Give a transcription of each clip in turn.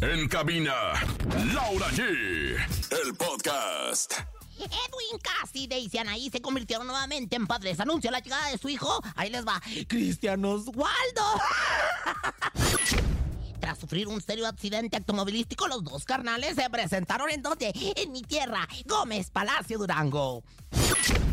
En cabina, Laura G. El podcast. Edwin Casi y Anaí se convirtieron nuevamente en padres. Anuncia la llegada de su hijo. Ahí les va. Cristian Oswaldo. Tras sufrir un serio accidente automovilístico, los dos carnales se presentaron en donde? En mi tierra, Gómez Palacio Durango.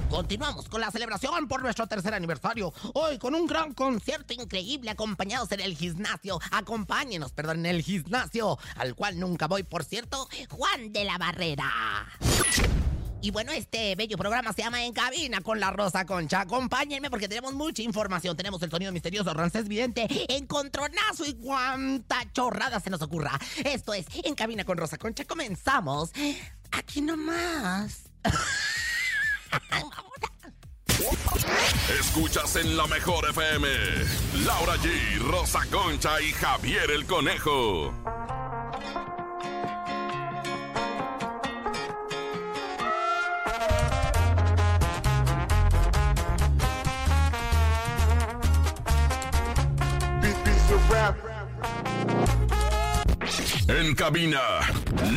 Continuamos con la celebración por nuestro tercer aniversario. Hoy con un gran concierto increíble acompañados en el gimnasio. Acompáñenos, perdón, en el gimnasio, al cual nunca voy, por cierto, Juan de la Barrera. Y bueno, este bello programa se llama En Cabina con la Rosa Concha. Acompáñenme porque tenemos mucha información. Tenemos el sonido misterioso, Rancés Vidente, encontronazo y cuánta chorrada se nos ocurra. Esto es En Cabina con Rosa Concha. Comenzamos. Aquí nomás. Escuchas en la mejor FM. Laura G, Rosa Concha y Javier el Conejo. En cabina,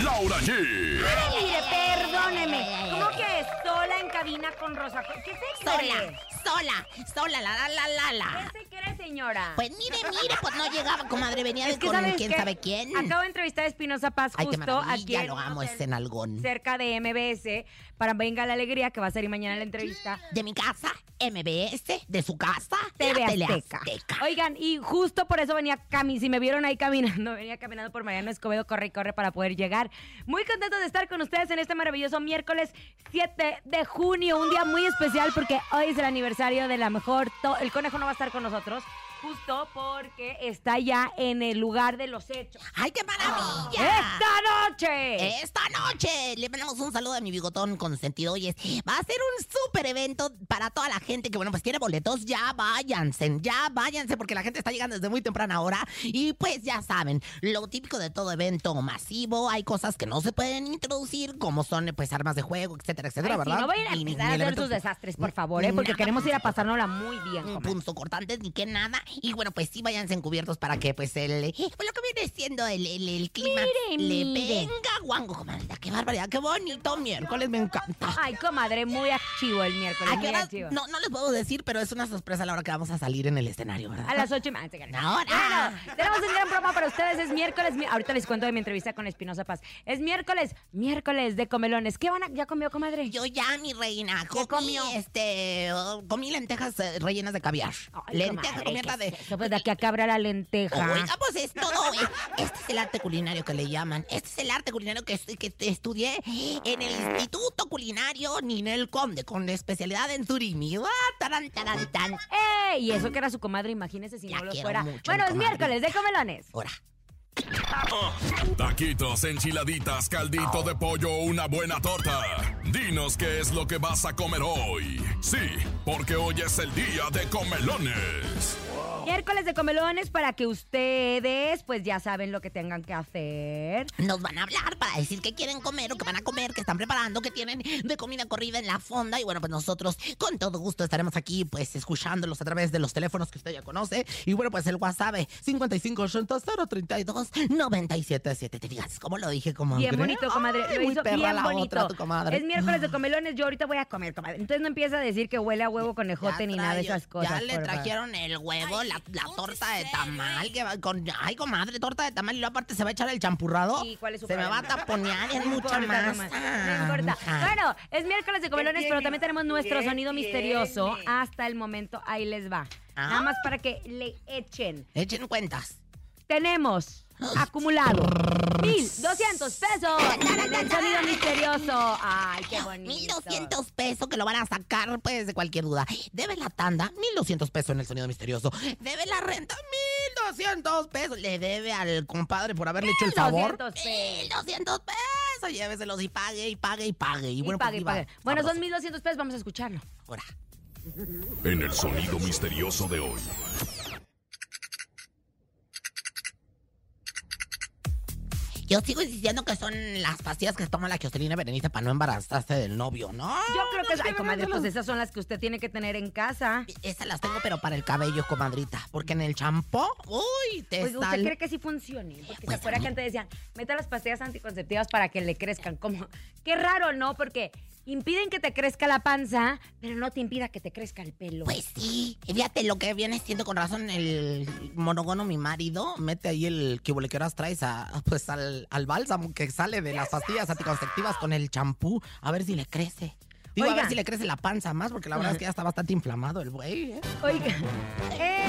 Laura G. Mire, perdóneme. ¿Cómo que sola en cabina con Rosa? ¿Qué se Sola, cree? sola, sola, la, la, la, la, la. ¿Qué se cree, señora? Pues mire, mire, pues no llegaba, comadre, venía de Es que con ¿sabes quién qué? sabe quién. Acabo de entrevistar a Espinosa Paz Ay, justo aquí en lo amo hotel ese nalgón. cerca de MBS para Venga la Alegría, que va a ser mañana la entrevista. De mi casa, MBS, de su casa, TV Azteca. Azteca. Oigan, y justo por eso venía Cami, si me vieron ahí caminando, venía caminando por Mariano Escobedo, corre y corre para poder llegar. Muy contento de estar con ustedes en este maravilloso miércoles 7 de junio, un día muy especial porque hoy es el aniversario de la mejor, el conejo no va a estar con nosotros, justo porque está ya en el lugar de los hechos. ¡Ay, qué maravilla! ¡Esta noche! Esta noche le mandamos un saludo a mi bigotón consentido. Oye, va a ser un súper evento para toda la gente que, bueno, pues tiene boletos. Ya váyanse, ya váyanse, porque la gente está llegando desde muy temprana hora. Y pues ya saben, lo típico de todo evento masivo, hay cosas que no se pueden introducir, como son, pues, armas de juego, etcétera, etcétera, Ay, ¿verdad? no vayan a empezar a hacer sus desastres, por favor, ¿eh? porque queremos ir a pasárnosla muy bien. un punto cortantes ni que nada. Y bueno, pues sí, váyanse encubiertos para que pues el pues, lo que viene siendo el, el, el clima Mire, le venga guango, comadre. Qué barbaridad, qué bonito miércoles, me encanta. Ay, comadre, muy activo el miércoles, ¿A qué muy activo. No, no les puedo decir, pero es una sorpresa la hora que vamos a salir en el escenario, ¿verdad? A las 8 y ganas. Ahora. Bueno, tenemos un gran programa para ustedes. Es miércoles. mi- Ahorita les cuento de mi entrevista con Espinosa Paz. Es miércoles, miércoles de comelones. ¿Qué van a... ¿Ya comió, comadre? Yo ya, mi reina, comí, comió? este, oh, comí lentejas eh, rellenas de caviar. Ay, Lentejas comadre, cubiertas ¿qué de... eso? Pues de aquí a que habrá la lenteja. Oiga, pues es todo. Este es el arte culinario que le llaman. Este es el arte culinario que, que estudié en el Instituto Culinario Ninel Conde, con especialidad en surimi. Ah, taran, taran, tan. ¡Eh! Y eso que era su comadre, imagínese si La no lo fuera. mucho, bueno, es miércoles de comelones. Ahora. Taquitos, enchiladitas, caldito de pollo una buena torta. Dinos qué es lo que vas a comer hoy. Sí, porque hoy es el día de comelones. Miércoles de comelones para que ustedes, pues ya saben lo que tengan que hacer. Nos van a hablar para decir qué quieren comer o qué van a comer, qué están preparando, qué tienen de comida corrida en la fonda. Y bueno, pues nosotros con todo gusto estaremos aquí, pues escuchándolos a través de los teléfonos que usted ya conoce. Y bueno, pues el WhatsApp 5580 032 977. ¿Te fijas cómo lo dije? Como Bien bonito, comadre. Ay, Lo muy hizo perra bien la bonito. otra, tu comadre. Es miércoles de comelones, yo ahorita voy a comer, comadre. Entonces no empieza a decir que huele a huevo conejote Ya ni nada de esas cosas. Ya le trajeron el huevo, la, la torta de tamal. Que va con, ay, comadre, torta de tamal. Y luego aparte se va a echar el champurrado. ¿Y cuál es su Se me va a taponear en No mucha importa, más. comadre, No importa. Bueno, es miércoles de comelones, pero también tenemos nuestro sonido misterioso. Hasta el momento, ahí les va. Ah. Nada más para que le echen. Echen cuentas. Tenemos acumulado 1,200 pesos el sonido misterioso. Ay, qué bonito. 1200 pesos que lo van a sacar pues de cualquier duda. Debe la tanda, 1200 pesos en el sonido misterioso. Debe la renta, 1200 pesos. Le debe al compadre por haberle hecho el favor. 1,200 pesos. 1200 pesos. Lléveselos y pague y pague y pague. Y, Y bueno, pague, y pues, pague. Bueno, son Sabroso. 1,200 pesos, vamos a escucharlo. Ahora. En el sonido misterioso de hoy. Yo sigo insistiendo que son las pastillas que toma la Jocelyn Berenice para no embarazarse del novio, ¿no? Yo creo que, no, ay, comadre, pues esas son las que usted tiene que tener en casa. Esas las tengo, pero para el cabello, comadrita. Porque en el champú, uy, te Pues usted cree que sí funcione, porque se Pues, acuerda a que antes decían, meta las pastillas anticonceptivas para que le crezcan. Como, qué raro, ¿no? Porque impiden que te crezca la panza, pero no te impida que te crezca el pelo. Pues sí, fíjate lo que viene siendo con razón el monogono, mi marido, mete ahí el que que horas traes a, pues al, al bálsamo que sale de las pastillas anticonceptivas con el champú, a ver si le crece. Digo, a Oiga. ver si le crece la panza más, porque la verdad es que ya está bastante inflamado el güey. ¿eh? Oigan, ¡Eh!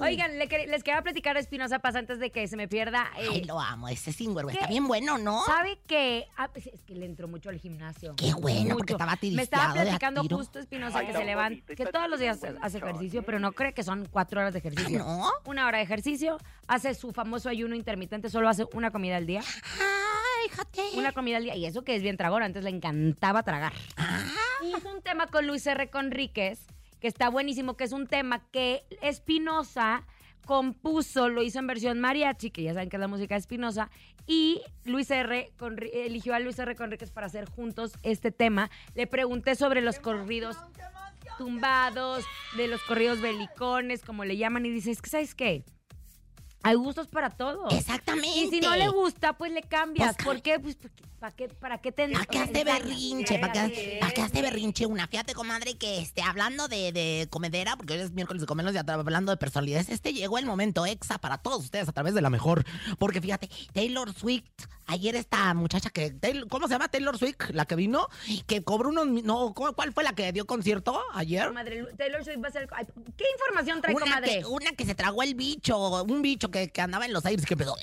Oigan, le les quería platicar de Espinosa Paz antes de que se me pierda. eh, Ay, lo amo, ese está ¿qué? bien bueno, ¿no? ¿Sabe que ah, pues, es que le entró mucho al gimnasio? Qué bueno, porque estaba Me estaba de a platicando tiro. justo Espinosa que se levanta, que todos los días hace ejercicio, pero no cree que son cuatro horas de ejercicio. ¿No? Una hora de ejercicio, hace su famoso ayuno intermitente, solo hace una comida al día. Fíjate. Una comida al día. Y eso que es bien tragón, antes le encantaba tragar. Ah, Hizo un tema con Luis R. Conríquez, que está buenísimo, que es un tema que Espinosa compuso, lo hizo en versión mariachi, que ya saben que es la música de Espinosa, y Luis R. Conri- eligió a Luis R. Conríquez para hacer juntos este tema. Le pregunté sobre los corridos tumbados, de los corridos belicones, como le llaman, y dice, es que, ¿sabes qué? Hay gustos para todos. exactamente. Y si no le gusta, pues le cambias. Pues, ¿Por qué? Pues, porque- ¿para qué, para qué te... ¿Para qué hace berrinche? ¿Para qué, para qué hace berrinche una? Fíjate, comadre, que este, hablando de, de comedera, porque hoy es miércoles de comernos y hablando de personalidades, este llegó el momento exa para todos ustedes a través de la mejor. Porque fíjate, Taylor Swift, ayer esta muchacha que, Taylor- ¿cómo se llama Taylor Swift? La que vino, que cobró unos, no, ¿cómo- ¿cuál fue la que dio concierto ayer? Comadre, Taylor Swift va a ser... ¿Qué información trae, Una comadre? que, una que se tragó el bicho, un bicho que, que andaba en los aires que empezó.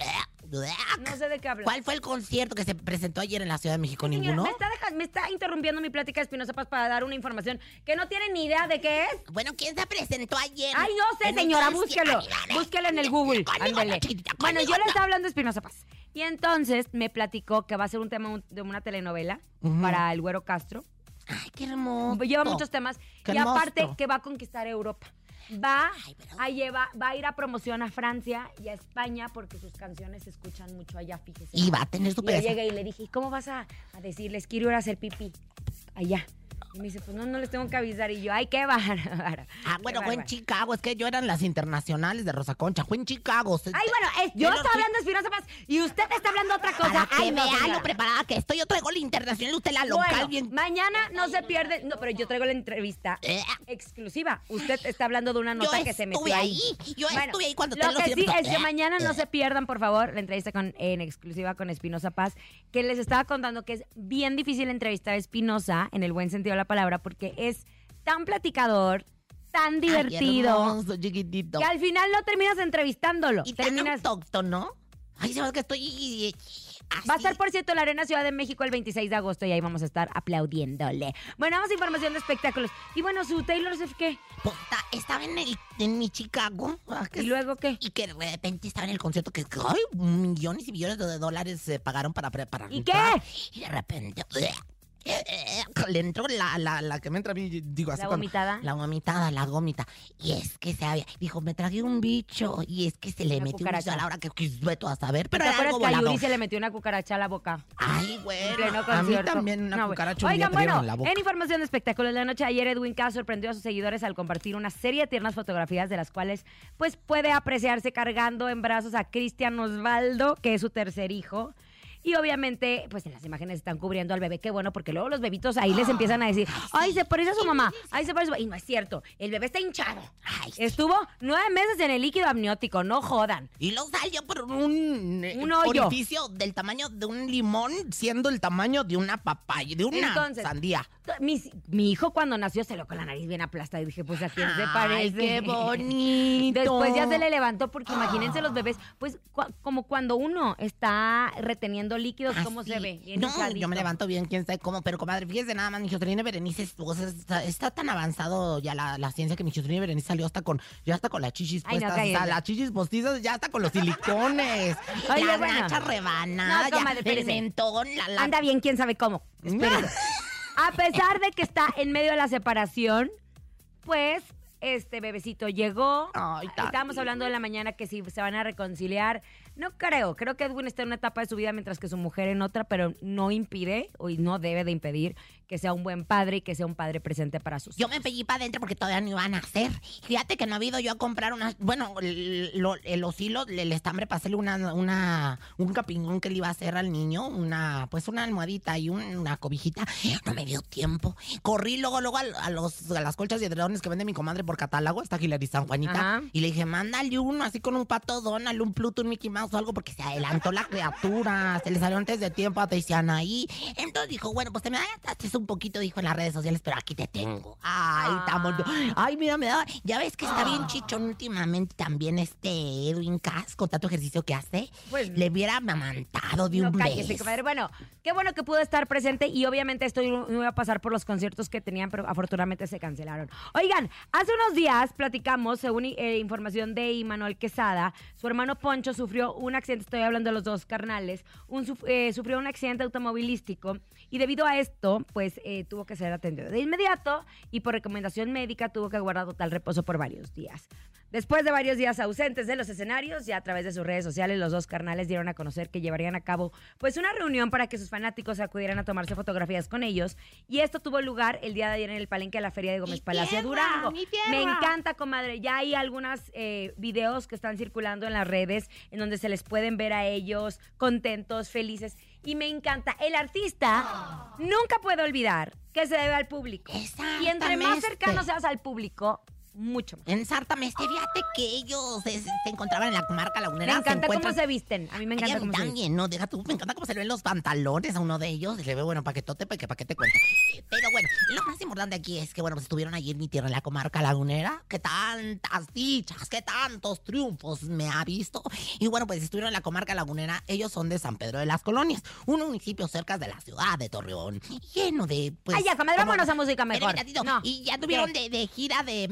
No sé de qué habla. ¿Cuál fue el concierto que se presentó ayer en la Ciudad de México? Señora, ¿Ninguno? me, está deja- me está interrumpiendo mi plática de Espinosa Paz para dar una información que no tiene ni idea de qué es. Bueno, ¿quién se presentó ayer? Ay, no sé, En un señora, búsquelo. Ay, Búsquelo en el Google. conmigo no, Bueno, conmigo yo le no. estaba hablando de Espinosa Paz. Y entonces me platicó que va a ser un tema un- de una telenovela Ujú. para el Güero Castro. Ay, qué hermoso. Lleva muchos temas. Qué y aparte que va a conquistar Europa. Va a, lleva, va a ir a promoción a Francia y a España porque sus canciones se escuchan mucho allá, fíjese. Y va a tener su yo pedazo. llegué y le dije, ¿y cómo vas a, a decirles? Quiero ir a hacer pipí allá. Y me dice, pues no, no les tengo que avisar. Y yo, ay, qué bárbara. Ah, bueno, fue en. Chicago. Es que yo eran las internacionales de Rosa Concha. Fue en Chicago. Se- Ay, bueno, es- yo estoy hablando de Espinosa Paz y usted está hablando otra cosa. Ay, no, vea lo preparada que estoy. Yo traigo la internacional, usted la local. Bueno, bien. mañana no se pierde. No, pero yo traigo la entrevista Eh, exclusiva. Usted está hablando de una nota yo que se metió ahí. ahí. Yo Bueno, estuve ahí cuando Lo que sí es que Eh, mañana no eh. se pierdan, por favor, la entrevista con, en exclusiva con Espinosa Paz, que les estaba contando que es bien difícil entrevistar a Espinosa, en el buen sentido de la palabra, porque es tan platicador, tan Ay, divertido, hermoso, chiquitito. que al final no terminas entrevistándolo. Y tan terminas... autóctono. Ay, hace que estoy. eh, Va a así. estar, por cierto, en la Arena Ciudad de México el 26 de agosto y ahí vamos a estar aplaudiéndole. Bueno, vamos a información de espectáculos. Y bueno, su Taylor Swift, ¿qué? Pues, ta- estaba en, el, en mi Chicago. ah, ¿Y luego qué? Y que de repente estaba en el concierto que ay, millones y millones de dólares se pagaron para preparar. ¿Y qué? Y de repente le entró la, la, la que me entra a mí, digo así. ¿La cuando- vomitada? La vomitada, la gómita. Y es que se había, dijo, me tragué un bicho. Y es que se le Una metió un bicho a la hora que veto a saber. Pero ¿Te era algo que a. Yuri se le metió una cucaracha a la boca? Ay, bueno. pleno A mí también una No, cucaracha un día Oigan, bueno, en la boca. en información de espectáculos, la noche de ayer Edwin Cass sorprendió a sus seguidores al compartir una serie de tiernas fotografías de las cuales pues puede apreciarse cargando en brazos a Cristian Osvaldo, que es su tercer hijo. Y obviamente, pues en las imágenes están cubriendo al bebé. Qué bueno, porque luego los bebitos ahí les empiezan a decir, ay, se parece a su mamá, ay, se parece a su... Y no es cierto, el bebé está hinchado. Ay. Estuvo nueve meses en el líquido amniótico, no jodan. Y lo salió por un, eh, Un hoyo. orificio del tamaño de un limón, siendo el tamaño de una papaya, de una Entonces, sandía. Mi, mi hijo cuando nació se lo con la nariz bien aplastada y dije, pues a quién se Ay, parece. qué bonito. Después ya se le levantó porque imagínense los bebés, pues como cuando uno está reteniendo líquidos, ¿cómo Así. se ve? Bien no, yo me levanto bien, quién sabe cómo, pero comadre, fíjese nada más, mi Jocelyn Berenice, o sea, está, está tan avanzado ya la, la ciencia que mi Jocelyn Berenice salió hasta con, ya hasta con las chichis Ay, puestas, las chichis postizas, ya hasta con los silicones, Oye, las bueno. nachas rebanadas, No, comadre, ya, el mentón, la, la- Anda bien, quién sabe cómo. A pesar de que está en medio de la separación, pues este bebecito llegó. Ay, Estábamos hablando de la mañana que si se van a reconciliar. No creo, creo que Edwin está en una etapa de su vida mientras que su mujer en otra, pero no impide o no debe de impedir que sea un buen padre y que sea un padre presente para sus Yo me pegué para adentro porque todavía no iban a hacer. Fíjate que no ha habido yo a comprar unas. Bueno, el- lo- los hilos, el estambre para hacerle una, una, un capingón que le iba a hacer al niño, una, pues una almohadita y un- una cobijita. No me dio tiempo. Corrí luego, luego al- a, los, a las colchas y edredones que vende mi comadre por catálogo, está Hilary San Juanita. Ajá. Y le dije, mándale uno así con un pato Donald, un Pluto, un Mickey Mouse o algo, porque se adelantó la criatura. Se le salió antes de tiempo, te decían ahí. Entonces dijo, bueno, pues te me adelantaste un poquito, dijo en las redes sociales, pero aquí te tengo. Ay, tan bonito. Ay, mira, me da. Ya ves que está bien chichón últimamente también este Edwin Cass con tanto ejercicio que hace. Pues- le hubiera amamantado de No un cállese, comadre. Bueno, qué bueno que pudo estar presente y obviamente esto no iba a pasar por los conciertos que tenían, pero afortunadamente se cancelaron. Oigan, hace unos días platicamos, según eh, información de Imanuel Quesada, su hermano Poncho sufrió un accidente, estoy hablando de los dos carnales, un, eh, sufrió un accidente automovilístico y debido a esto, pues eh, tuvo que ser atendido de inmediato y por recomendación médica tuvo que guardar total reposo por varios días. Después de varios días ausentes de los escenarios, ya a través de sus redes sociales, los dos carnales dieron a conocer que llevarían a cabo pues una reunión para que sus fanáticos acudieran a tomarse fotografías con ellos. Y esto tuvo lugar el día de ayer en el palenque de la Feria de Gómez ¡Mi Palacio tierra, Durango. mi! Me encanta, comadre. Ya hay algunos videos que están circulando en las redes en donde se les pueden ver a ellos contentos, felices. Y me encanta. El artista nunca puede olvidar que se debe al público. Y entre más cercano seas al público, mucho más. Ensártame, este, fíjate que ellos se, se encontraban en la comarca Me lagunera. encanta cómo encuentran- se visten. A mí me encanta cómo se visten. también, no, deja tú, me encanta cómo se le ven los pantalones a uno de ellos. Se le ve, bueno, paquetote, pa' que pa' qué te cuento. Pero bueno, lo más importante aquí es que, bueno, pues estuvieron allí en mi tierra, en la comarca lagunera. Que tantas dichas, que tantos triunfos me ha visto. Y bueno, pues estuvieron en la comarca lagunera. Ellos son de San Pedro de las Colonias, un municipio cerca de la ciudad de Torreón. Lleno de, pues... Ay, ya, comadre, como- vámonos a música mejor. Espérame tantito. No. Y ya tuvieron de, de gira de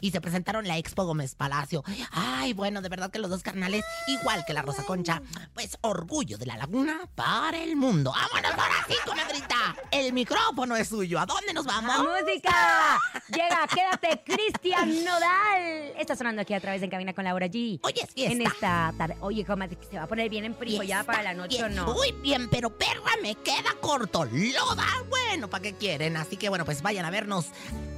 y se presentaron en la Expo Gómez Palacio. Ay, bueno, de verdad que los dos carnales, igual que la Rosa Concha, pues orgullo de la laguna para el mundo. ¡Vámonos ahora sí, comadrita! El micrófono es suyo. ¿A dónde nos vamos? ¡Música! Llega, quédate, Cristian Nodal. Está sonando aquí a través de En Cabina con Laura G. Hoy es fiesta. En esta tarde. Oye, comadre, ¿se va a poner bien en ya para la noche o no? Uy, bien, pero perra, me queda corto. Loda, bueno, ¿para qué quieren? Así que bueno, pues vayan a vernos.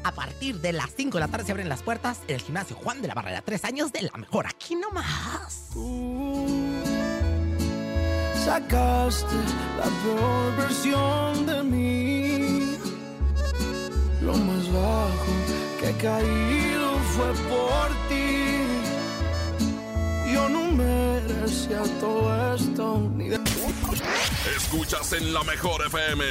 A partir de las 5 de la tarde se abren las puertas en el gimnasio Juan de la Barrera. Tres años de la mejor. Aquí nomás. Sacaste la peor versión de mí. Lo más bajo que he caído fue por ti. Yo no merecía todo esto ni de Escuchas en la mejor FM.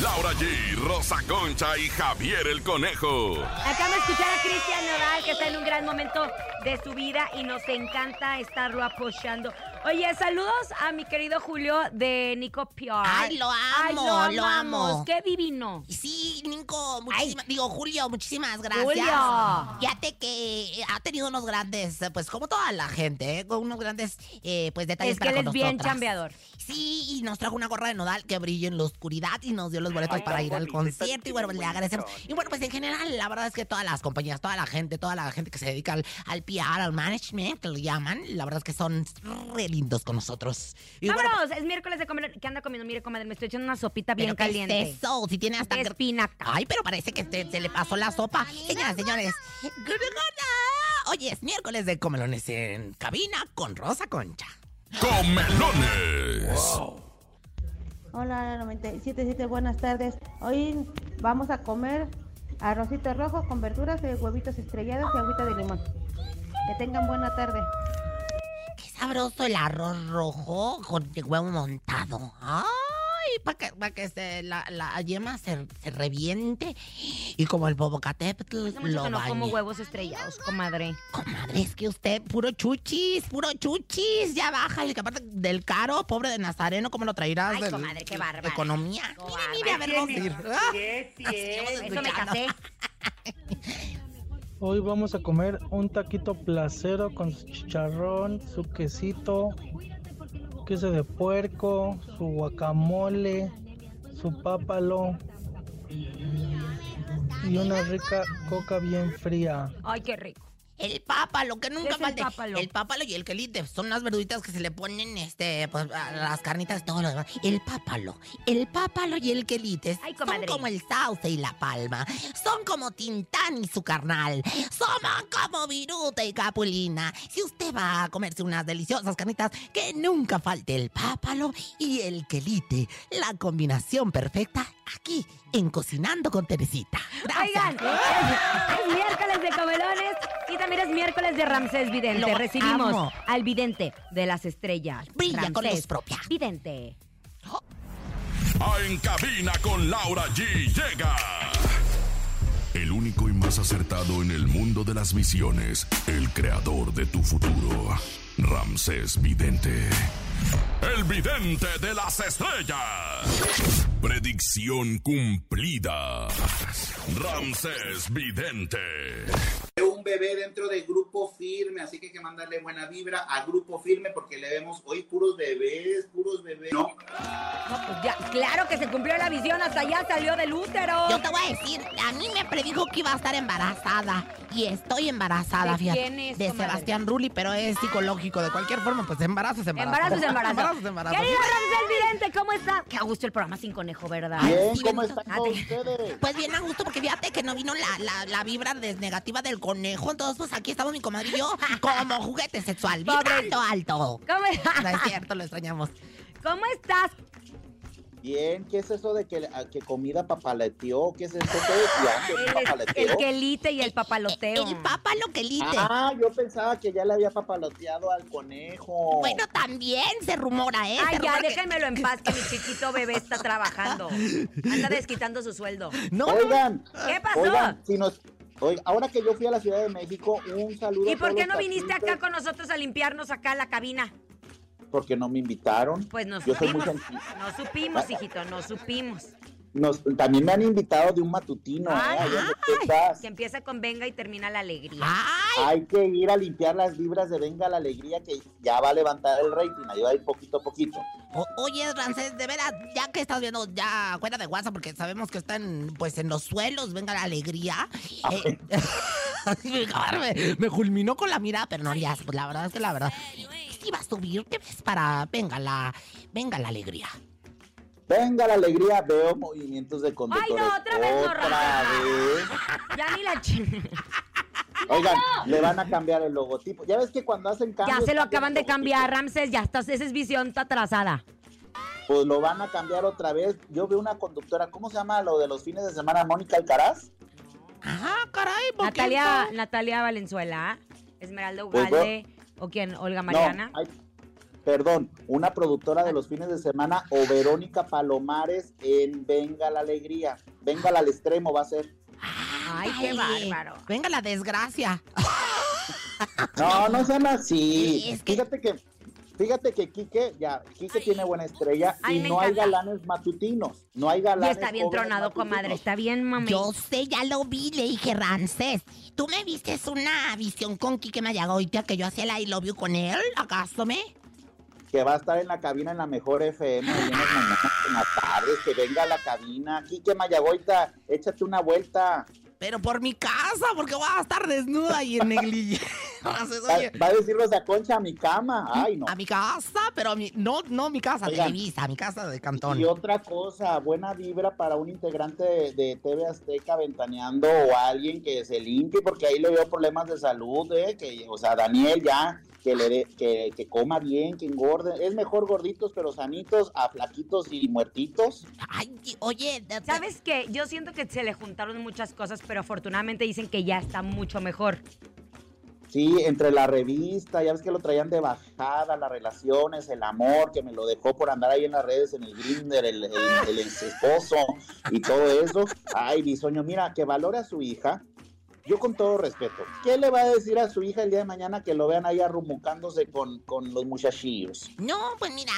Laura G, Rosa Concha y Javier el Conejo. Acabamos de escuchar a Cristian Nodal, que está en un gran momento de su vida y nos encanta estarlo apoyando. Oye, saludos a mi querido Julio de Nico PR. Ay, lo amo, Ay, lo, amo. Qué divino. Sí, Nico, muchísimas, digo Julio, muchísimas gracias. Julio. Fíjate que ha tenido unos grandes, pues como toda la gente, eh, con unos grandes, eh, pues detalles Es que para él con es bien nosotras. chambeador. Sí, y nos trajo una gorra de nodal que brilla en la oscuridad y nos dio los boletos para ir al concierto y bueno, pues le agradecemos. Y bueno, pues en general, la verdad es que todas las compañías, toda la gente, toda la gente que se dedica al, al PR, al management, que lo llaman, la verdad es que son re lindos con nosotros. Y bueno, Vámonos, es miércoles de comer. ¿Qué anda comiendo? Mire, comadre, me estoy echando una sopita bien ¿Pero qué caliente. es eso? Si tiene hasta... De espinaca. Ay, pero parece que se, se le pasó la sopa. Señoras, señores. Hoy es miércoles de comelones en cabina con Rosa Concha. Comelones. Hola, 977, buenas tardes. Hoy vamos a comer arrocito rojo con verduras, eh, huevitos estrellados y agüita de limón. Que tengan buena tarde. Sabroso el arroz rojo con el huevo montado. Ay, para que, pa' que se, la, la yema se, se reviente y como el bobocatépetl lo no como huevos estrellados, comadre. Comadre, es que usted, puro chuchis, puro chuchis, ya baja. Y que aparte del caro, pobre de Nazareno, ¿cómo lo traerás? Ay, comadre, qué de bárbara. Economía. Qué Mire, mire, a ver, vamos a ir. Ah, Eso me casé. Hoy vamos a comer un taquito placero con su chicharrón, su quesito, queso de puerco, su guacamole, su pápalo y una rica coca bien fría. Ay, qué rico. El pápalo, que nunca es el pápalo? El pápalo y el quelite son unas verduritas que se le ponen, este, pues, a las carnitas todo lo demás. El pápalo, el pápalo y el quelite Ay, son como el sauce y la palma. Son como Tintán y su carnal. Son como Viruta y Capulina. Si usted va a comerse unas deliciosas carnitas, que nunca falte el pápalo y el quelite. La combinación perfecta aquí en Cocinando con Teresita. Gracias. Oigan, es, es miércoles de comelones y también es miércoles de Ramsés Vidente. Lo Recibimos amo. al vidente de las estrellas. Brilla con Ramsés luz propia. Vidente. Ah, En cabina con Laura G llega. El único y más acertado en el mundo de las visiones, el creador de tu futuro, Ramsés Vidente. El vidente de las estrellas. Predicción cumplida. Ramsés Vidente. Un bebé dentro de Grupo Firme, así que hay que mandarle buena vibra a Grupo Firme porque le vemos hoy puros bebés, puros bebés. No, No, pues ya, claro que se cumplió la visión, hasta allá salió del útero. Yo te voy a decir, a mí me predijo que iba a estar embarazada. Y estoy embarazada, ¿De fíjate. quién es, De comadre? Sebastián Rulli, pero es psicológico. De cualquier forma, pues embarazo es embarazo. Embarazo es embarazo. Embarazo es embarazo. Querido Ramsés Vidente, ¿cómo está? Qué a gusto el programa sin conejo, ¿verdad? bien, ¿cómo están ustedes? Pues bien a gusto, porque fíjate que no vino la, la, la vibra des- negativa del conejo. Entonces, pues aquí estamos mi comadre y yo como juguete sexual, Pobre. vibrando alto. ¿Cómo, No es cierto, lo extrañamos. ¿Cómo estás? Bien, ¿qué es eso de que, a- que comida papaleteó? ¿Qué es eso? ¿Qué decían? ¿Que El, el papaleteó? quelite y el papaloteo. El papa lo que lite. Ah, yo pensaba que ya le había papaloteado al conejo. Bueno, también se rumora, ¿eh? Ay, Se ya, que- déjenmelo en paz, que mi chiquito bebé está trabajando. Anda desquitando su sueldo. No, no, Oigan, ¿Qué pasó? oigan, si nos... Oiga, ahora que yo fui a la Ciudad de México, un saludo ¿Y por qué no viniste acá con nosotros a limpiarnos acá la cabina? Porque no me invitaron. Pues no Yo soy muy supimos. No supimos, hijito, no supimos. Nos, también me han invitado de un matutino, ¿eh? Ay, en Texas. Que empieza con venga y termina la alegría. Ay, Hay que ir a limpiar las vibras de Venga la Alegría que ya va a levantar el rating, ahí va a ir poquito a poquito. O- oye, Rancés, de veras, ya que estás viendo ya fuera de WhatsApp, porque sabemos que están pues en los suelos, venga la alegría. eh, mi cabrón me, me culminó con la mirada, pero no, ya, pues la verdad es que la verdad. Si va a subir, ¿qué ves para venga la, venga la alegría? Venga la Alegría, veo movimientos de conductores. no, otra vez Otra vez. Ya ni la ching... Oigan, le van a cambiar el logotipo. Ya ves que cuando hacen cambios... Ya se lo acaban de cambiar, Ramses. Ya estás, esa es visión está atrasada. Pues lo van a cambiar otra vez. Yo veo una conductora, ¿cómo se llama lo de los fines de semana? Mónica Alcaraz. Ajá, caray, ¿por qué Natalia? Natalia Valenzuela, Esmeralda Pues Ugalde, o quién, Olga Mariana. No, perdón, una productora de los fines de semana o Verónica Palomares en Venga la Alegría. Venga al extremo va a ser. Ay, qué bárbaro. Venga la desgracia. No, no sean así. Sí, es que- Fíjate que, fíjate que Quique, ya, Quique tiene buena estrella Ay, y me no hay encanta. galanes matutinos. No hay Y galanes. está bien jóvenes tronado, matutinos. comadre. Está bien, mami. Yo sé, ya lo vi, le dije, Rancés. ¿Tú me viste una visión con Quique Mayagoitia que yo hacía el I love you con él? ¿Acaso me? Que va a estar en la cabina en la mejor FM ahí en las mañanas, en las tardes, que venga a la cabina. Quique Mayagoita, échate una vuelta. Pero por mi casa, porque voy a estar desnuda y en negligé. Va, oye, va a decirnos a Concha a mi cama. Ay, no. a mi casa, pero a mi, no, no mi casa de Oigan. Ibiza, mi casa de Cantón. Y otra cosa, buena vibra para un integrante de, de TV Azteca ventaneando o alguien que se limpie, porque ahí le veo problemas de salud, ¿eh? Que, o sea, Daniel ya, que, le dé- que, que coma bien, que engorde. Es mejor gorditos pero sanitos a flaquitos y muertitos. Ay, oye, de- de- ¿Sabes qué? Yo siento que se le juntaron muchas cosas, pero afortunadamente dicen que ya está mucho mejor. Sí, entre la revista, ya ves que lo traían de bajada, las relaciones, el amor, que me lo dejó por andar ahí en las redes, en el Grinder, el, el, el ex esposo y todo eso. Ay, bisoño, mira, que valore a su hija. Yo con todo respeto, ¿qué le va a decir a su hija el día de mañana que lo vean ahí arrumucándose con, con los muchachillos? No, pues mira,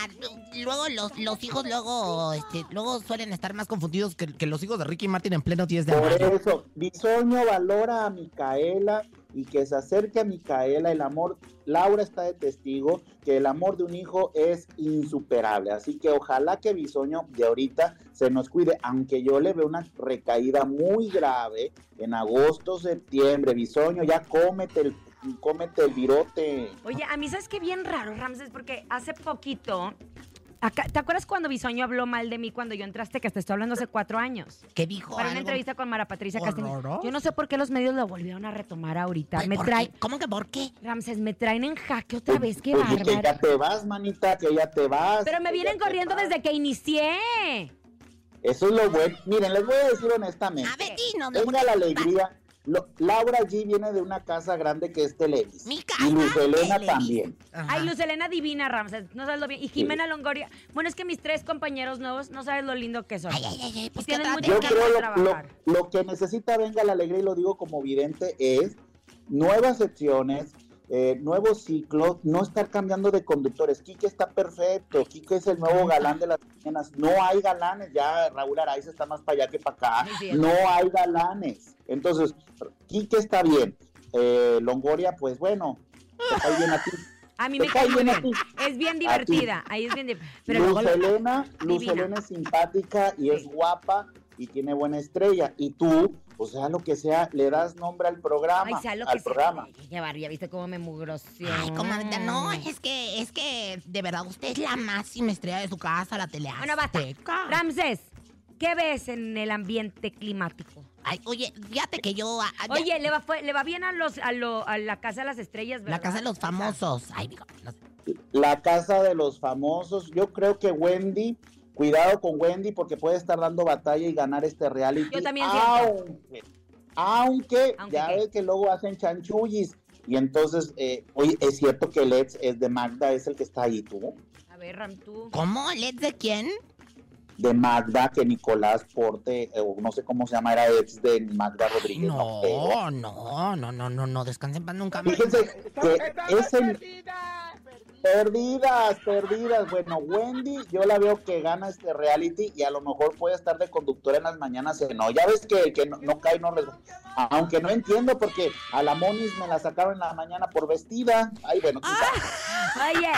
luego los, los hijos luego, este, luego suelen estar más confundidos que, que los hijos de Ricky Martin en pleno 10 de Por mayo. eso, Bisoño valora a Micaela y que se acerque a Micaela. El amor, Laura está de testigo que el amor de un hijo es insuperable. Así que ojalá que Bisoño de ahorita se nos cuide, aunque yo le veo una recaída muy grave en agosto, septiembre. Bisoño, ya cómete el cómete el virote. Oye, a mí sabes qué bien raro, Ramses, porque hace poquito. Acá- ¿Te acuerdas cuando Bisoño habló mal de mí cuando yo entraste? Que te estoy hablando hace cuatro años. ¿Qué dijo? Para una algo? entrevista con Mara Patricia horroroso? Yo no sé por qué los medios lo volvieron a retomar ahorita. Me ¿por trae. qué? ¿Cómo que por qué? Ramses, me traen en jaque otra vez, qué Oye, que ya bárbaro. te vas, manita, que ya te vas. Pero me que ya vienen te corriendo vas. desde que inicié. Eso es lo bueno. Miren, les voy a decir honestamente. A ver, dinos, mi Venga la alegría. Lo- Laura G viene de una casa grande que es Televis. Mi casa, Y Luz Elena Televis. también. Ajá. Ay, Luz Elena divina, Ramses. No sabes lo bien. Y Jimena Longoria. Bueno, es que mis tres compañeros nuevos, no sabes lo lindo que son. Ay, ay, ay, ay, pues ¿qué mucho Yo que creo lo, trabajar. lo, lo que necesita Venga la Alegría, y lo digo como vidente, es nuevas secciones, eh, nuevos ciclos, no estar cambiando de conductores. Quique está perfecto, Quique es el nuevo galán de las mañanas. No hay galanes, ya Raúl Araiza está más para allá que para acá. No hay galanes. Entonces, Quique está bien. Eh, Longoria, pues bueno, cae bien a ti. A mí me cae muy bien. Es bien divertida. Ahí es bien divertida. Pero Luz luego Helena, Luz. Helena es simpática y es guapa y tiene buena estrella. Y tú, o sea, lo que sea, le das nombre al programa. Ay, sea lo al que sea. programa. Ay, qué barbaridad, ¿viste cómo me mugroció? Ay, comadre, no, es que, es que, de verdad, usted es la máxima estrella de su casa, la tele Bueno, basta. Ramses, ¿qué ves en el ambiente climático? Ay, oye, fíjate que yo... a- a- Oye, le va, fue- le va bien a los a, lo- a la Casa de las Estrellas, ¿verdad? la casa de los famosos. Ay, digo, no sé. La casa de los famosos. Yo creo que Wendy, cuidado con Wendy porque puede estar dando batalla y ganar este reality. Yo también siento. aunque, aunque, Aunque ya qué. ves que luego hacen chanchullis. Y entonces, eh, oye, es cierto que el ex es de Magda, es el que está ahí, tú. A ver, Ram, tú. ¿Cómo? ¿Led de quién? de Magda, que Nicolás Porte, eh, o no sé cómo se llama, era ex de Magda Rodríguez. No, no, no, no, no, no, descansen en paz nunca más. Fíjense que es el... Perdidas, perdidas. Bueno, Wendy, yo la veo que gana este reality y a lo mejor puede estar de conductora en las mañanas. en No, ya ves que el que no, no cae no les... Aunque no entiendo porque a la Monis me la sacaron en la mañana por vestida. Ay, bueno, tú sabes. Oye,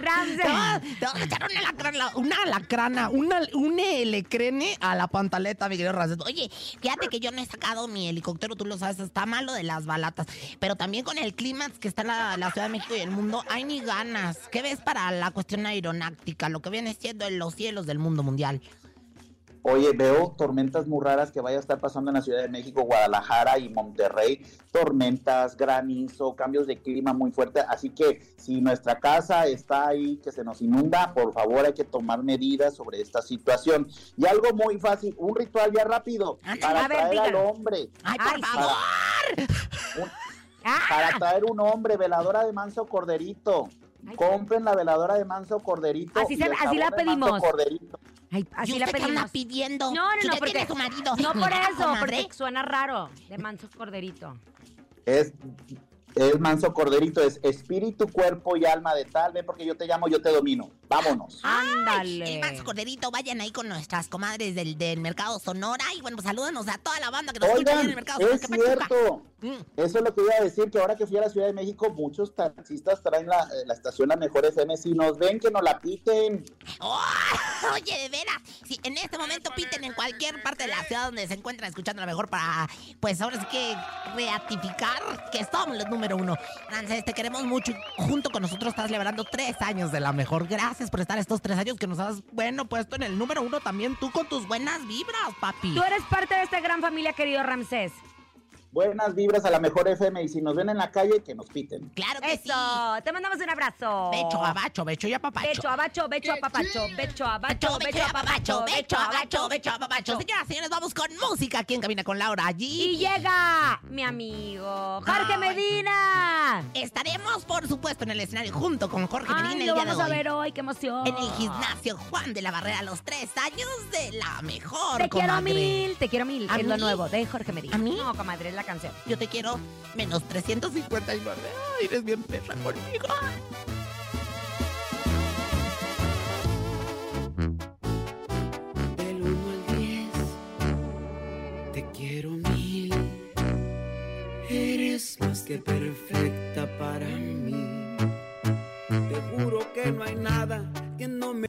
Ramses. Te vas a echar una lacrana, una lacrana, una, un elecrene a la pantaleta, mi querido. Oye, fíjate que yo no he sacado mi helicóptero, tú lo sabes, está malo de las balatas. Pero también con el clímax que está en la, la Ciudad de México y el mundo, hay ni ganas. ¿Qué ves para la cuestión aeronáutica, lo que viene siendo en los cielos del mundo mundial? Oye, veo tormentas muy raras que vaya a estar pasando en la Ciudad de México, Guadalajara y Monterrey. Tormentas, granizo, cambios de clima muy fuertes. Así que si nuestra casa está ahí que se nos inunda, por favor hay que tomar medidas sobre esta situación. Y algo muy fácil, un ritual ya rápido Ándale, para a ver, traer al hombre. ¡Ay, por Ay, favor! un- Ah, para traer un hombre, veladora de manso corderito. Ay. Compren la veladora de manso corderito. Así y se- el así la pedimos. corderito. ay, así ¿Y la usted qué anda pedimos. pidiendo? No, no, Si no, usted porque- tiene su marido. No por eso, porque suena raro. De manso corderito. Es, es manso corderito, es espíritu, cuerpo y alma de tal. Ven porque yo te llamo, yo te domino. Vámonos. Ándale. El Max Corderito, vayan ahí con nuestras comadres del, del Mercado Sonora. Y bueno, pues salúdanos a toda la banda que nos escucha ahí en Oigan, el Mercado Sonora. es cierto. Mm. Eso es lo que iba a decir, que ahora que fui a la Ciudad de México, muchos taxistas traen la, eh, la estación La Mejor FM. Si nos ven, que nos la piten. ¡Oh! Oye, de veras, si en este momento piten en cualquier parte de la ciudad donde se encuentran escuchando la mejor para, pues ahora sí que reatificar que somos los número uno. Frances, te queremos mucho. y Junto con nosotros estás celebrando tres años de la mejor. Gracias por estar estos tres años que nos has, bueno, puesto en el número uno también tú con tus buenas vibras, papi. Tú eres parte de esta gran familia, querido Ramsés. Buenas vibras a la Mejor FM. Y si nos ven en la calle, que nos piten. Claro que sí. Eso. Te mandamos un abrazo. Becho, abacho, becho y apapacho. Becho, abacho, becho, apapacho. Becho, abacho, becho, apapacho. becho, abacho, becho, apapacho. Señoras y señores, vamos con música. ¿Quién camina con Laura allí? Y llega mi amigo Jorge Ay. Medina. Estaremos, por supuesto, en el escenario junto con Jorge Medina Ay, el lo día de vamos a hoy. ver hoy, qué emoción. En el gimnasio Juan de la Barrera, los tres años de la mejor, Te quiero comadre. mil, te quiero mil. ¿A Es lo mí? nuevo de Jorge Medina. ¿A mí? No, comadre, la canción. Yo te quiero menos 359. Ay, eres bien perra conmigo. Del 1 al 10, te quiero mil. Eres más que perfecta para mí. Te juro que no hay nada que no me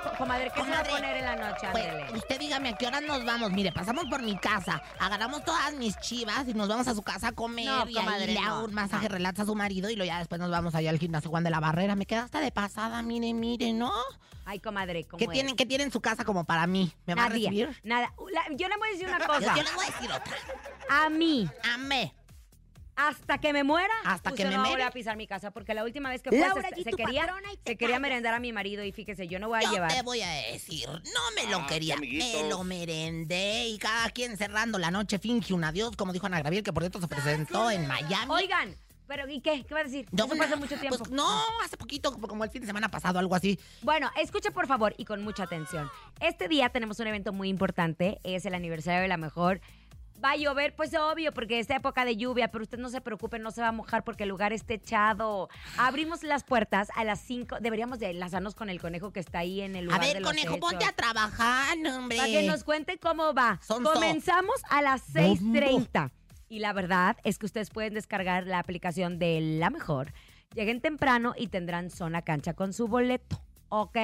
co- comadre. ¿Qué se va a Comadre, poner en la noche? Pues, usted dígame a qué hora nos vamos. Mire, pasamos por mi casa, agarramos todas mis chivas y nos vamos a su casa a comer. No, y comadre, ahí le hago no, un masaje, no. relaxa a su marido y luego ya después nos vamos allá al gimnasio Juan de la Barrera. Me queda hasta de pasada, mire, mire, ¿no? Ay, comadre, ¿cómo ¿Qué tienen, ¿Qué tiene en su casa como para mí? ¿Me va a Nadie, recibir? Nada. La- yo le voy a decir una Yo, cosa. yo les voy a decir otra. A mí, Amé. Hasta que me muera, Hasta usted que me no va a pisar mi casa, porque la última vez que fue Laura, se, y se quería, se quería merendar a mi marido y fíjese, yo no voy a Yo llevar. te voy a decir, no me lo Ah, quería, me lo merendé y cada quien cerrando la noche finge un adiós, como dijo Ana Graviel, que por cierto se presentó en Miami. Oigan, pero ¿y qué? ¿Qué va a decir? No, Eso fue hace mucho tiempo. Pues no, hace poquito, como el fin de semana pasado, algo así. Bueno, escuche por favor y con mucha atención. Este día tenemos un evento muy importante, es el aniversario de la mejor. Va a llover, pues obvio, porque es época de lluvia, pero usted no se preocupe, no se va a mojar porque el lugar está techado. Abrimos las puertas a las 5, deberíamos de enlazarnos con el conejo que está ahí en el A lugar de ver, los conejo, hechos. ponte a trabajar, hombre. Para que nos cuente cómo va. Sonso. Comenzamos a las 6.30. Y la verdad es que ustedes pueden descargar la aplicación de La Mejor. Lleguen temprano y tendrán zona cancha con su boleto. ¿Ok?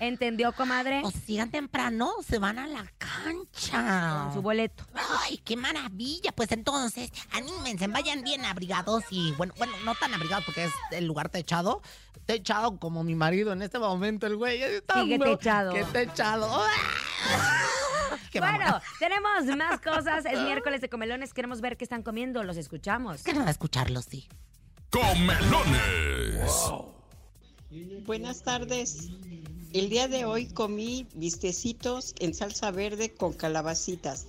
¿Entendió, comadre? O sigan temprano, se van a la cancha. Con su boleto. Ay, qué maravilla. Pues entonces, anímense, vayan bien abrigados y, bueno, bueno, no tan abrigados porque es el lugar techado. Techado como mi marido en este momento, el güey. Está Sigue bro- techado. Qué techado. Qué bueno, tenemos más cosas. Es miércoles de comelones. Queremos ver qué están comiendo. Los escuchamos. Que no va a escucharlo, sí. Comelones. Buenas tardes. El día de hoy comí bistecitos en salsa verde con calabacitas.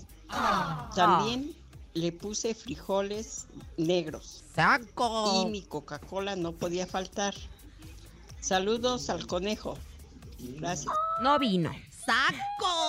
También le puse frijoles negros. ¡Saco! Y mi Coca-Cola no podía faltar. Saludos al conejo. Gracias. No vino. Saco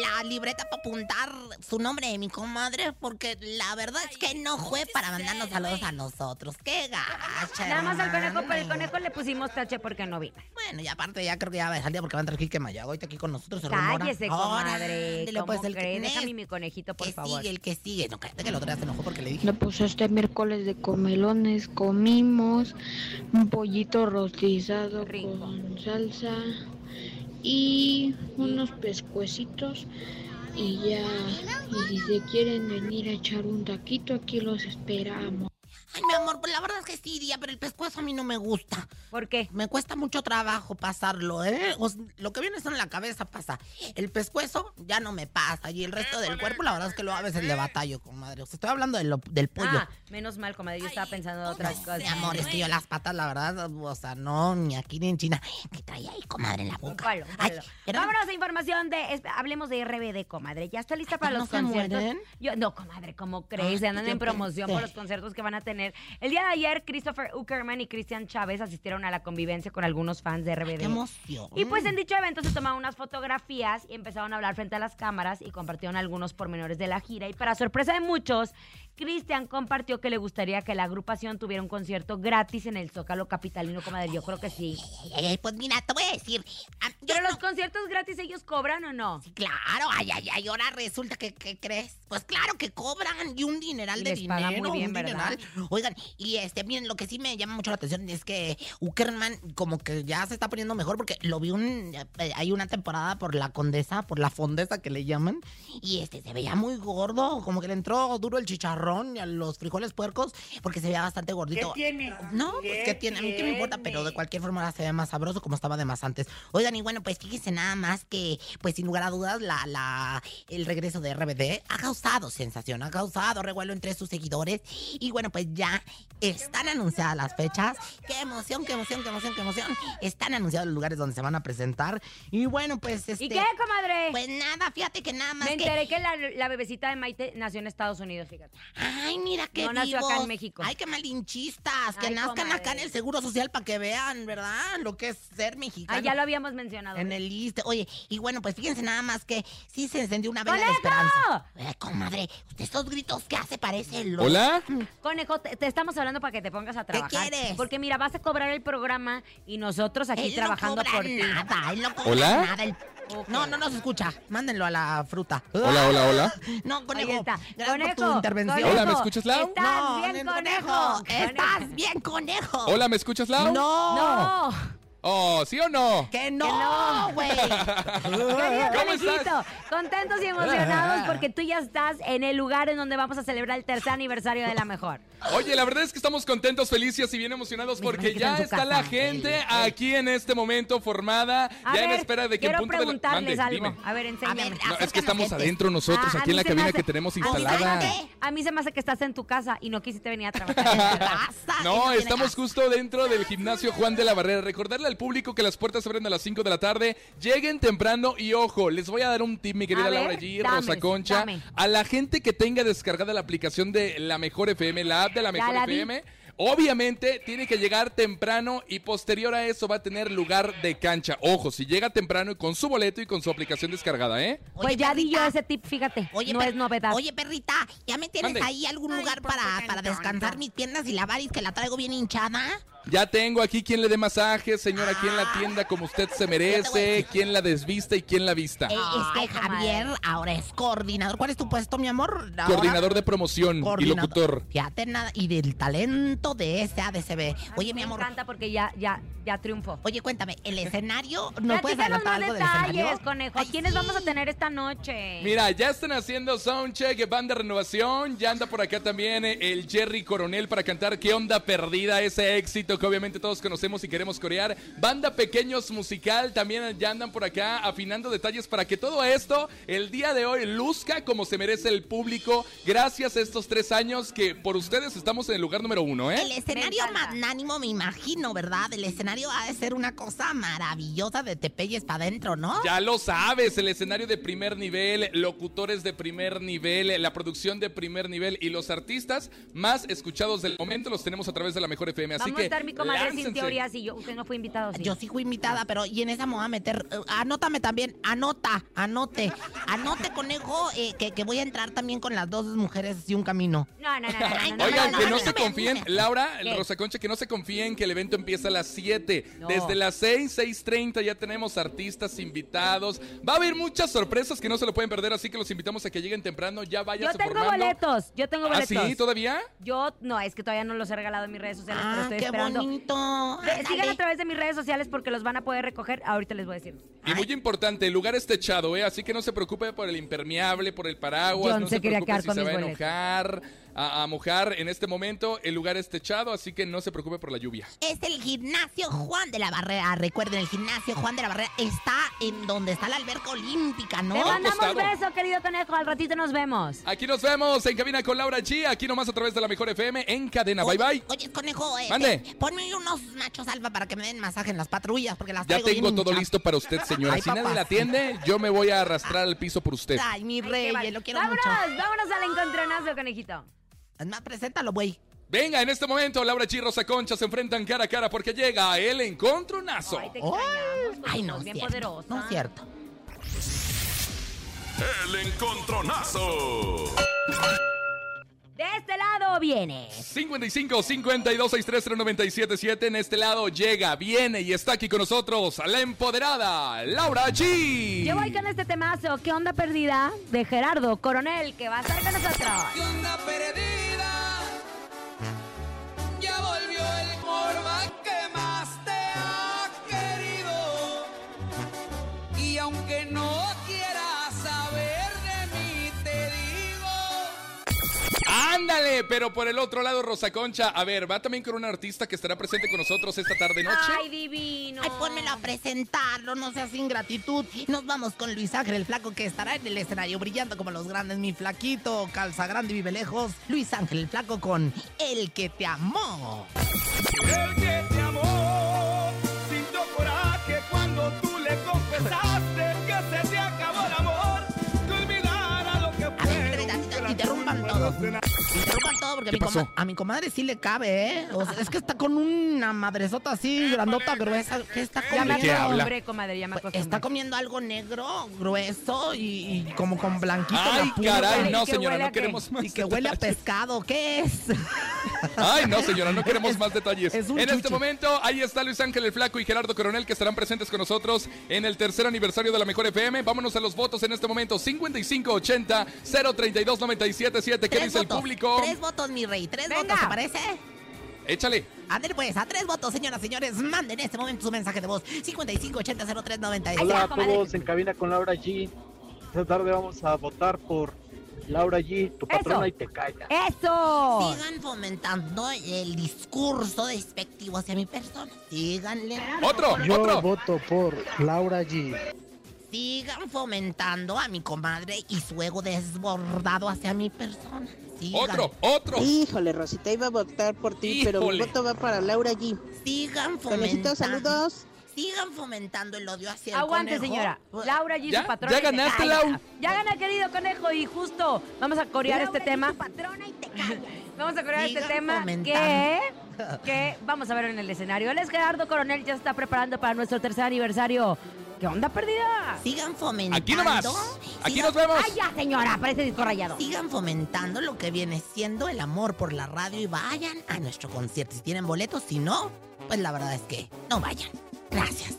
la libreta para apuntar su nombre de mi comadre porque la verdad es que no fue para mandarnos saludos a nosotros. ¡Qué gacha! Nada más al conejo, pero el conejo le pusimos tache porque no vino. Bueno, y aparte ya creo que ya va a salir porque va a entrar Quique Mayago ahorita aquí con nosotros. se. Cállese, Órale, comadre. ¿Cómo pues, el que-? Déjame mi conejito, por que favor. sigue, el que sigue. No, cállate que el otro día se enojó porque le dije. No, pues este miércoles de comelones comimos un pollito rostizado Rico. con salsa y unos pescuecitos y ya. Y si se quieren venir a echar un taquito, aquí los esperamos. Ay, mi amor, pues la verdad es que sí iría, pero el pescuezo a mí no me gusta. ¿Por qué? Me cuesta mucho trabajo pasarlo, ¿eh? O sea, lo que viene son en la cabeza pasa. El pescuezo ya no me pasa. Y el resto del cuerpo, la verdad es que luego a veces le batallo, comadre. O sea, estoy hablando de lo- del pollo. Ah, menos mal, comadre. Yo estaba pensando en otras cosas. Mi amor, es que yo las patas, la verdad, o sea, no, ni aquí ni en China. ¿Qué trae ahí, comadre, en la boca? palo, un Ay, palo. pero- Vámonos a información de. hablemos de RBD, comadre. ¿Ya está lista para ¿no los se conciertos? Yo, no, comadre, ¿cómo crees? Ay, Andan en promoción por los conciertos que van a tener. El día de ayer, Christopher Uckerman y Cristian Chávez asistieron a la convivencia con algunos fans de RBD. ¡Qué emoción! Y pues en dicho evento se tomaron unas fotografías y empezaron a hablar frente a las cámaras y compartieron algunos pormenores de la gira. Y para sorpresa de muchos, Cristian compartió que le gustaría que la agrupación tuviera un concierto gratis en el Zócalo Capitalino, comadre. Yo creo que sí. Ay, pues mira, te voy a decir. Pero no- los conciertos gratis, ¿ellos cobran o no? Claro, ay, ay, ay, ahora resulta que, ¿qué crees? Pues claro que cobran y un dineral Y de les dinero. pagan muy bien, un ¿verdad? dineral. Oigan, y este, miren, lo que sí me llama mucho la atención es que Uckerman como que ya se está poniendo mejor porque lo vi un, eh, hay una temporada por la condesa, por la fondesa que le llaman, y este se veía muy gordo, como que le entró duro el chicharrón y a los frijoles puercos porque se veía bastante gordito. tiene? No, pues que tiene, a mí qué me importa, pero de cualquier forma ahora se ve más sabroso como estaba de más antes. Oigan, y bueno, pues fíjense nada más que, pues sin lugar a dudas, la, la, el regreso de RBD ha causado sensación, ha causado revuelo entre sus seguidores. Y bueno, pues ya están anunciadas las fechas. Qué emoción, qué emoción, qué emoción, qué emoción. Están anunciados los lugares donde se van a presentar. Y bueno, pues este. ¿Y qué, comadre? Pues nada, fíjate que nada más Me que. enteré que la, la bebecita de Maite nació en Estados Unidos, fíjate. Ay, mira qué No nació acá en. México. Ay, qué malinchistas. Que Ay, nazcan comadre. acá en el Seguro Social para que vean, ¿verdad? Lo que es ser mexicano. Ah, ya lo habíamos mencionado. En el liste. Oye, y bueno, pues fíjense nada más que sí se encendió una vela de ¡Conejo! esperanza. Eh, comadre, usted esos gritos que hace parece lo. ¿Hola? Conejo, te, te estamos hablando para que te pongas a trabajar. quieres? Porque mira, vas a cobrar el programa y nosotros aquí Él trabajando no cobra por ti. nada, él no cobra ¿Hola? nada. él- No, no nos escucha. Mándenlo a la fruta. Hola, hola, hola. No, conejo. Ahí está. Gracias por tu Conejo, intervención. conejo, Hola, ¿me escuchas, Lau? Estás No, bien, nene, conejo. Estás bien, conejo. Hola, ¿me escuchas, Lau? No. No. Oh, ¿sí o no? Que no, güey. ¿Cómo estás? contentos y emocionados porque tú ya estás en el lugar en donde vamos a celebrar el tercer aniversario de la mejor. Oye, la verdad es que estamos contentos, felices y bien emocionados porque ya en está casa. la gente aquí en este momento formada, A ya en ver, espera de que en quiero punto de la... preguntarles Mande, algo. dime. A ver, enséñame. A ver, No, es que estamos adentro nosotros, Ah, aquí en la cabina hace- que tenemos instalada. A mí se me hace que estás en tu casa y no quisiste venir a trabajar. en tu casa. No, estamos justo dentro del gimnasio Juan de la Barrera. Recordarle al público que las puertas se abren a las 5 de la tarde. Lleguen temprano y ojo, les voy a dar un tip, mi querida A ver, Laura G, dame, Rosa Concha. dame. A la gente que tenga descargada la aplicación de La Mejor FM, la app de La Mejor la vi. FM. Obviamente tiene que llegar temprano y posterior a eso va a tener lugar de cancha. Ojo, si llega temprano y con su boleto y con su aplicación descargada, ¿eh? Pues Oye, ya di yo perrita. ese tip, fíjate. Oye, no per- es novedad. Oye, perrita, ¿ya me tienes Mande. ahí algún lugar para, para descansar mis piernas y la varis que la traigo bien hinchada? Ya tengo aquí quien le dé masaje, señor, aquí en la tienda como usted se merece, quien la desvista y quien la vista. Eh, Ay, es que Javier ahora es coordinador. ¿Cuál es tu puesto, mi amor? Ahora- Coordinador de promoción y locutor. Fíjate nada. Y del talento de ese ADCB. Oye, mi Me amor. encanta porque ya, ya, ya triunfó. Oye, cuéntame, ¿el escenario? ¿No puedes adelantar más algo del detalles, escenario? conejo. Ay, ¿Quiénes sí. vamos a tener esta noche? Mira, ya están haciendo soundcheck, banda renovación, ya anda por acá también eh, el Jerry Coronel para cantar ¿Qué onda perdida? Ese éxito que obviamente todos conocemos y queremos corear. Banda Pequeños Musical también ya andan por acá afinando detalles para que todo esto el día de hoy luzca como se merece el público. Gracias a estos tres años que por ustedes estamos en el lugar número uno, El ¿eh? escenario Me encanta. magnánimo, me imagino, ¿verdad? El escenario ha de ser una cosa maravillosa de Tepeyes para adentro, ¿no? Ya lo sabes, el escenario de primer nivel, locutores de primer nivel, la producción de primer nivel y los artistas más escuchados del momento los tenemos a través de la Mejor FM. Así Vamos que a estar mi comadre sin láncense. teorías y yo. Usted no fue invitado, sí. Yo sí fui invitada, pero y en esa me voy a meter. eh, anótame también, anota, anote. Anote, conejo, eh, que, que voy a entrar también con las dos mujeres y un camino. No, no, no, no, no, no, no, Oigan, no, que no, se confíen, Laura, ¿Qué? Rosa Concha, que no se confíen que el evento empieza a las 7. No. Desde las 6, 6.30 ya tenemos artistas invitados. Va a haber muchas sorpresas que no se lo pueden perder, así que los invitamos a que lleguen temprano, ya vayan Yo tengo formando. boletos, yo tengo ¿Ah, boletos. sí? ¿Todavía? Yo, no, es que todavía no los he regalado en mis redes sociales, pero Ah, estoy qué bonito. Sigan a través de mis redes sociales porque los van a poder recoger. Ahorita les voy a decir. Y muy importante, el lugar está echado, ¿eh? Así que no se preocupe por el impermeable, por el paraguas, John no se se quería preocupe quedar si se va a enojar, a, a mojar. En este momento el lugar está echado, así que no se preocupe por la lluvia. Es el gimnasio Juan de la Barrera. Recuerden, el gimnasio Juan de la Barrera está en donde está la alberca olímpica, ¿no? Te mandamos costado. Querido conejo. Al ratito nos vemos. Aquí nos vemos en cabina con Laura G, aquí nomás a través de la Mejor FM en cadena. Bye bye. Oye, conejo, eh, Mande. eh, ponme unos machos alfa para que me den masaje en las patrullas, porque las Ya tengo todo listo para usted, señora. Ay, si nadie la atiende, yo me voy a arrastrar al piso por usted. Ay, mi rey, Ay, qué lo quiero mal. mucho. Vámonos, vámonos al encontronazo, conejito. Es más, preséntalo, güey. Venga, en este momento Laura G y Rosa Concha se enfrentan cara a cara porque llega el encontronazo. Ay, te. Ay, no, es bien cierto. poderosa. No es cierto. El encontronazo. De este lado viene. 55 52 63 977 en este lado llega, viene y está aquí con nosotros la empoderada Laura G. Yo voy con este temazo, ¿Qué onda perdida? De Gerardo Coronel, que va a estar con nosotros. ¿Qué onda perdida? Ya volvió el morba que más te ha querido. Y aunque no Ándale, pero por el otro lado Rosa Concha, a ver, va también con un artista que estará presente con nosotros esta tarde noche. Ay, divino. Ay, pónmelo a presentarlo, no seas ingratitud. Nos vamos con Luis Ángel, el flaco que estará en el escenario brillando como los grandes, mi flaquito, calza grande y vive lejos. Luis Ángel, el flaco con El que te amó. El que te amó sintió coraje cuando tú le confesaste que se te acabó el amor, que olvidara lo que A ver, todos todo porque a ¿Qué mi, pasó? coma- a mi comadre sí le cabe, ¿eh? O sea, es que está con una madresota así, grandota, gruesa. ¿Qué está Ya me comiendo? acostumbré, comadre, ya me Pues, acostumbré. está comiendo algo negro, grueso y, y como con blanquito. Ay, caray, no, ¿Y que señora, huele a no queremos más Y que huele a pescado, ¿qué es? Ay, no, señora, no queremos más detalles. es un en este momento, ahí está Luis Ángel el Flaco y Gerardo Coronel que estarán presentes con nosotros en el tercer aniversario de la Mejor FM. Vámonos a los votos en este momento: 5580 032 977. ¿Qué Tres dice el público? Tres votos, mi rey, tres Venga. votos, ¿te parece? Échale. Ander, pues, a tres votos, señoras y señores, manden en este momento su mensaje de voz. 55800390. Hola, a todos en cabina con Laura G. Esta tarde vamos a votar por Laura G, tu patrona Eso. y te calla. ¡Eso! Sigan fomentando el discurso despectivo hacia mi persona. Síganle. Otro, Yo otro. voto por Laura G. Sigan fomentando a mi comadre y su ego desbordado hacia mi persona. Sigan. Otro, otro. Híjole, Rosita, iba a votar por ti, pero mi voto va para Laura G. Sigan fomentando. Saludos. Sigan fomentando el odio hacia el Aguante, conejo. señora. Laura G, Ya, su patrona. ya y te ganaste, calla. Lau. Ya gana, querido conejo. Y justo vamos a corear este tema. Vamos a corear este tema fomentando. que, que vamos a ver en el escenario. Él es Gerardo Coronel, ya se está preparando para nuestro tercer aniversario. ¿Qué onda perdida? Sigan fomentando. Aquí nomás. Aquí Sigan- nos vemos. ¡Ay, ya, señora! Parece disco rayado. Sigan fomentando lo que viene siendo el amor por la radio y vayan a nuestro concierto. Si tienen boletos, si no, pues la verdad es que no vayan. Gracias.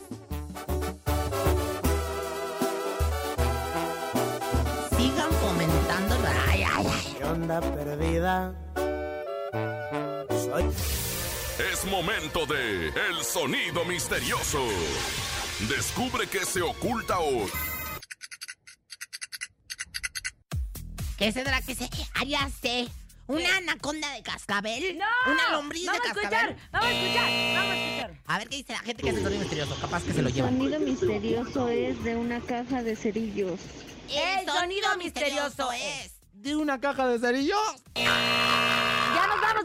Sigan fomentando. Ay, ay, ay. ¿Qué onda perdida? Soy Es momento de El Sonido Misterioso. Descubre qué se oculta hoy. ¿Qué será que se haría sé? ¿Una anaconda de cascabel? ¡No! ¿Una lombriz ¡Vamos de a cascabel? escuchar! ¡Vamos a escuchar! ¡Vamos a escuchar! A ver qué dice la gente que hace el sonido misterioso. Capaz que se lo El lleva. sonido misterioso es de una caja de cerillos. El sonido misterioso es. ¿De una caja de cerillos?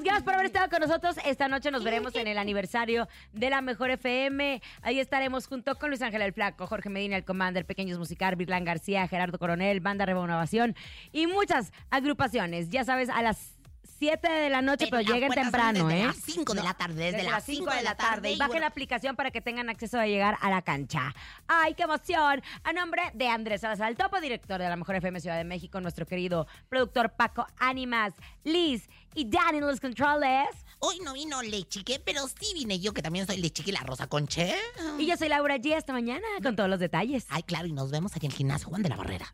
Gracias por haber estado con nosotros. Esta noche nos veremos en el aniversario de la Mejor FM. Ahí estaremos junto con Luis Ángel el Flaco, Jorge Medina, el Commander, Pequeños Musical, Virlán García, Gerardo Coronel, Banda Renovación y muchas agrupaciones. Ya sabes, a las 7 de la noche, pero, las lleguen temprano, desde ¿eh? las 5 de la tarde, desde, Desde las 5 de la tarde. Y bajen bueno, la aplicación para que tengan acceso a llegar a la cancha. ¡Ay, qué emoción! A nombre de Andrés Salazar, el topo director de la Mejor FM Ciudad de México, nuestro querido productor Paco Ánimas, Liz y Dani los controles. Hoy no vino Lechique, pero sí vine yo, que también soy Lechique la Rosa Conche. Y yo soy Laura G. Hasta mañana con todos los detalles. Ay, claro, y nos vemos aquí en el gimnasio Juan de la Barrera.